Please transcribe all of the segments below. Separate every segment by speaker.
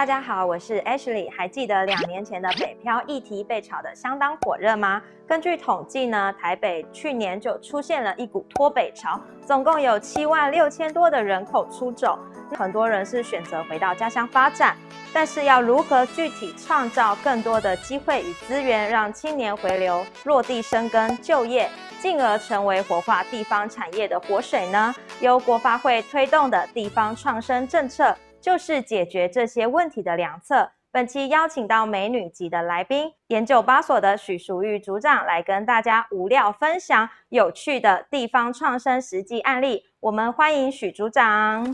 Speaker 1: 大家好，我是 Ashley。还记得两年前的北漂议题被炒得相当火热吗？根据统计呢，台北去年就出现了一股脱北潮，总共有七万六千多的人口出走，很多人是选择回到家乡发展。但是要如何具体创造更多的机会与资源，让青年回流、落地生根、就业，进而成为活化地方产业的活水呢？由国发会推动的地方创生政策。就是解决这些问题的良策。本期邀请到美女级的来宾，研究八所的许淑玉组长来跟大家无料分享有趣的地方创生实际案例。我们欢迎许组长。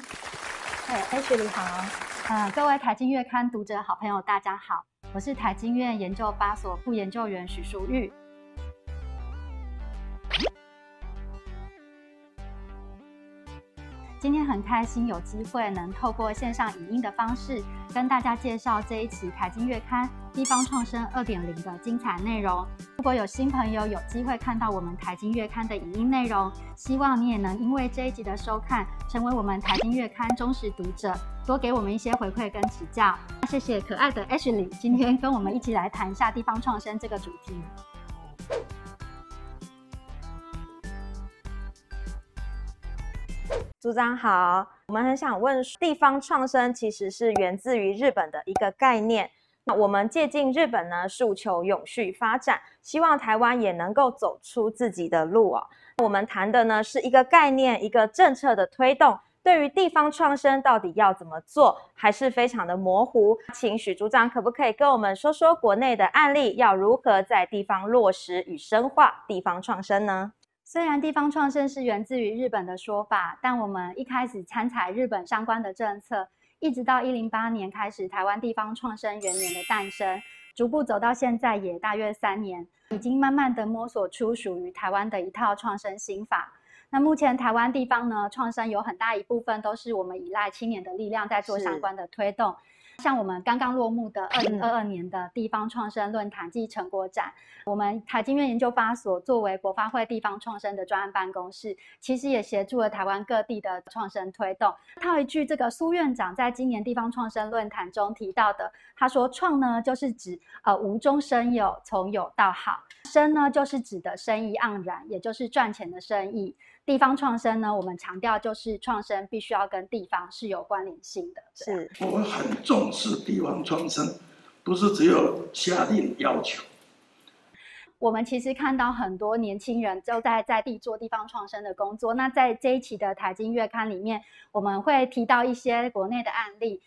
Speaker 2: 哎，H 你好，呃，各位台经月刊读者好朋友，大家好，我是台经院研究八所副研究员许淑玉。今天很开心有机会能透过线上影音的方式，跟大家介绍这一期《财经月刊地方创生二点零》的精彩内容。如果有新朋友有机会看到我们《财经月刊》的影音内容，希望你也能因为这一集的收看，成为我们《财经月刊》忠实读者，多给我们一些回馈跟指教。谢谢可爱的 Ashley，今天跟我们一起来谈一下地方创生这个主题。
Speaker 1: 组长好，我们很想问，地方创生其实是源自于日本的一个概念。那我们借鉴日本呢，诉求永续发展，希望台湾也能够走出自己的路哦。我们谈的呢是一个概念，一个政策的推动。对于地方创生到底要怎么做，还是非常的模糊。请许组长可不可以跟我们说说国内的案例，要如何在地方落实与深化地方创生呢？
Speaker 2: 虽然地方创生是源自于日本的说法，但我们一开始参采日本相关的政策，一直到一零八年开始台湾地方创生元年的诞生，逐步走到现在也大约三年，已经慢慢的摸索出属于台湾的一套创生心法。那目前台湾地方呢，创生有很大一部分都是我们依赖青年的力量在做相关的推动。像我们刚刚落幕的二零二二年的地方创生论坛暨成果展，我们台经院研究发所作为国发会地方创生的专案办公室，其实也协助了台湾各地的创生推动。套一句这个苏院长在今年地方创生论坛中提到的，他说：“创呢，就是指呃无中生有，从有到好；生呢，就是指的生意盎然，也就是赚钱的生意。”地方创生呢，我们强调就是创生必须要跟地方是有关联性的。
Speaker 1: 是，
Speaker 3: 我们很重视地方创生，不是只有下令要求。
Speaker 2: 我们其实看到很多年轻人就在在地做地方创生的工作。那在这一期的财经月刊里面，我们会提到一些国内的案例。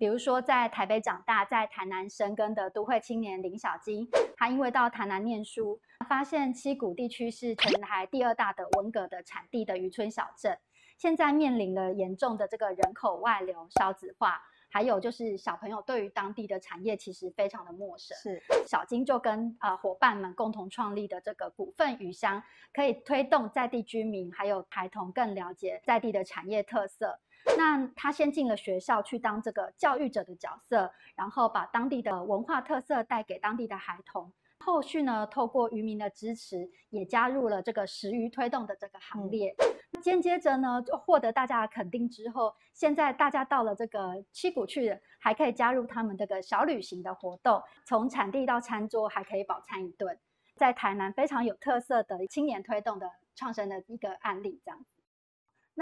Speaker 2: 比如说，在台北长大，在台南生根的都会青年林小金，他因为到台南念书，发现七股地区是全台第二大的文革的产地的渔村小镇，现在面临了严重的这个人口外流、少子化，还有就是小朋友对于当地的产业其实非常的陌生。
Speaker 1: 是
Speaker 2: 小金就跟呃伙伴们共同创立的这个股份鱼乡，可以推动在地居民还有孩童更了解在地的产业特色。那他先进了学校去当这个教育者的角色，然后把当地的文化特色带给当地的孩童。后续呢，透过渔民的支持，也加入了这个食鱼推动的这个行列。间接着呢，就获得大家的肯定之后，现在大家到了这个七股去，还可以加入他们这个小旅行的活动，从产地到餐桌还可以饱餐一顿。在台南非常有特色的青年推动的创生的一个案例，这样。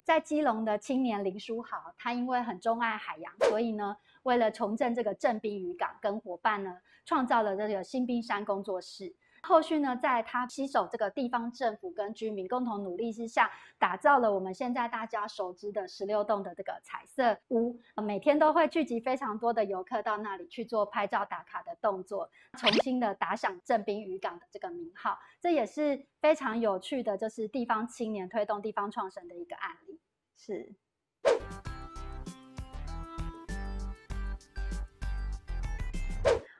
Speaker 2: 在基隆的青年林书豪，他因为很钟爱海洋，所以呢，为了重振这个正滨渔港，跟伙伴呢，创造了这个新冰山工作室。后续呢，在他携手这个地方政府跟居民共同努力之下，打造了我们现在大家熟知的十六栋的这个彩色屋，每天都会聚集非常多的游客到那里去做拍照打卡的动作，重新的打响正滨渔港的这个名号，这也是非常有趣的，就是地方青年推动地方创生的一个案例，
Speaker 1: 是。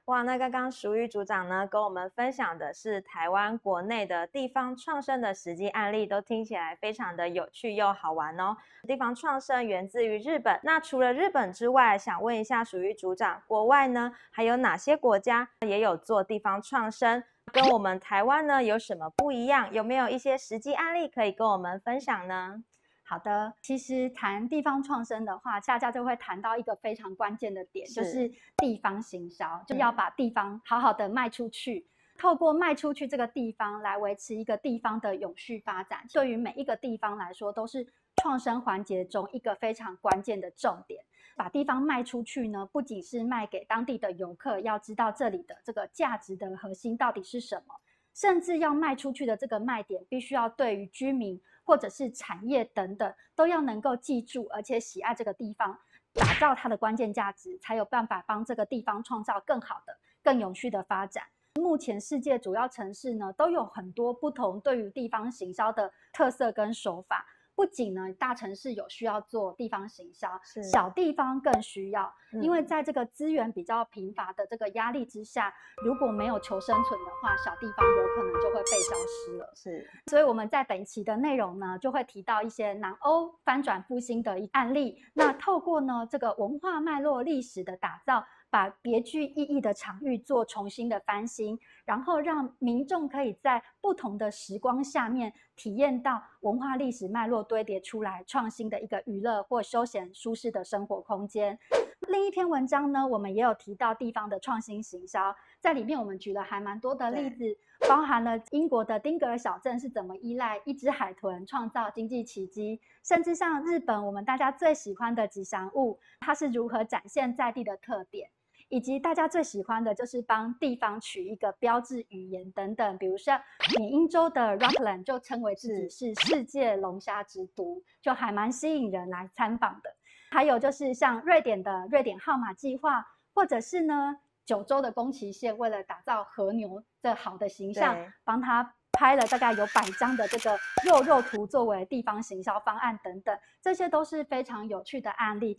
Speaker 1: 哇，那刚刚淑玉组长呢，跟我们分享的是台湾国内的地方创生的实际案例，都听起来非常的有趣又好玩哦。地方创生源自于日本，那除了日本之外，想问一下淑玉组长，国外呢还有哪些国家也有做地方创生？跟我们台湾呢有什么不一样？有没有一些实际案例可以跟我们分享呢？
Speaker 2: 好的，其实谈地方创生的话，大家就会谈到一个非常关键的点，就是是地方行销，就要把地方好好的卖出去。透过卖出去这个地方来维持一个地方的永续发展，对于每一个地方来说都是创生环节中一个非常关键的重点。把地方卖出去呢，不仅是卖给当地的游客，要知道这里的这个价值的核心到底是什么，甚至要卖出去的这个卖点，必须要对于居民。或者是产业等等，都要能够记住，而且喜爱这个地方，打造它的关键价值，才有办法帮这个地方创造更好的、更有序的发展。目前世界主要城市呢，都有很多不同对于地方行销的特色跟手法。不仅呢，大城市有需要做地方行销，小地方更需要，因为在这个资源比较贫乏的这个压力之下，如果没有求生存的话，小地方有可能就会被消失了。
Speaker 1: 是，
Speaker 2: 所以我们在本期的内容呢，就会提到一些南欧翻转复兴的一案例。那透过呢这个文化脉络历史的打造。把别具意义的场域做重新的翻新，然后让民众可以在不同的时光下面体验到文化历史脉络堆叠出来创新的一个娱乐或休闲舒适的生活空间。另一篇文章呢，我们也有提到地方的创新行销，在里面我们举了还蛮多的例子，包含了英国的丁格尔小镇是怎么依赖一只海豚创造经济奇迹，甚至像日本我们大家最喜欢的吉祥物，它是如何展现在地的特点。以及大家最喜欢的就是帮地方取一个标志语言等等，比如说缅因州的 Rockland 就称为自己是世界龙虾之都，就还蛮吸引人来参访的。还有就是像瑞典的瑞典号码计划，或者是呢九州的宫崎县为了打造和牛的好的形象，帮他拍了大概有百张的这个肉肉图作为地方行销方案等等，这些都是非常有趣的案例。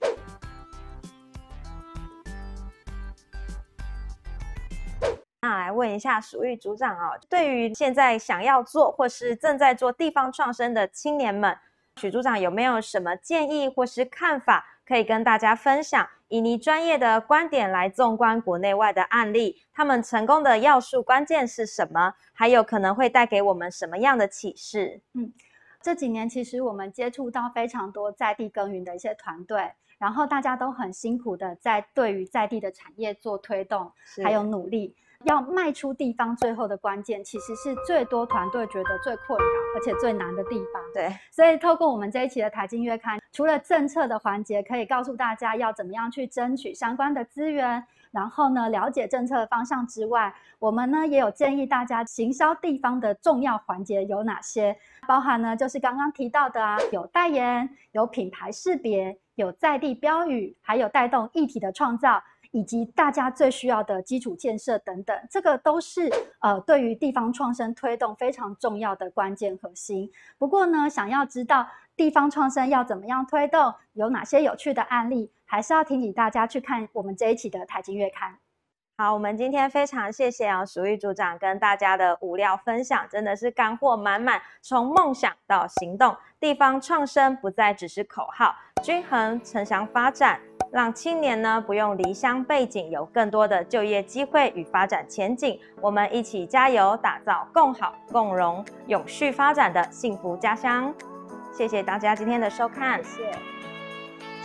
Speaker 1: 那来问一下鼠玉组长哦，对于现在想要做或是正在做地方创生的青年们，许组长有没有什么建议或是看法可以跟大家分享？以你专业的观点来纵观国内外的案例，他们成功的要素关键是什么？还有可能会带给我们什么样的启示？
Speaker 2: 嗯，这几年其实我们接触到非常多在地耕耘的一些团队，然后大家都很辛苦的在对于在地的产业做推动，还有努力。要迈出地方最后的关键，其实是最多团队觉得最困扰而且最难的地方。
Speaker 1: 对，
Speaker 2: 所以透过我们这一期的台经月刊，除了政策的环节可以告诉大家要怎么样去争取相关的资源，然后呢了解政策的方向之外，我们呢也有建议大家行销地方的重要环节有哪些，包含呢就是刚刚提到的啊，有代言，有品牌识别，有在地标语，还有带动议题的创造。以及大家最需要的基础建设等等，这个都是呃对于地方创生推动非常重要的关键核心。不过呢，想要知道地方创生要怎么样推动，有哪些有趣的案例，还是要提醒大家去看我们这一期的台经月刊。
Speaker 1: 好，我们今天非常谢谢啊，鼠玉组长跟大家的无料分享，真的是干货满满。从梦想到行动，地方创生不再只是口号，均衡城乡发展。让青年呢不用离乡背井，有更多的就业机会与发展前景。我们一起加油，打造共好、共荣、永续发展的幸福家乡。谢谢大家今天的收看，
Speaker 2: 谢谢。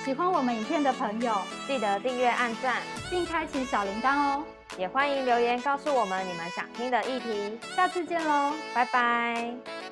Speaker 2: 喜欢我们影片的朋友，
Speaker 1: 记得订阅、按赞，
Speaker 2: 并开启小铃铛哦。
Speaker 1: 也欢迎留言告诉我们你们想听的议题。
Speaker 2: 下次见喽，
Speaker 1: 拜拜。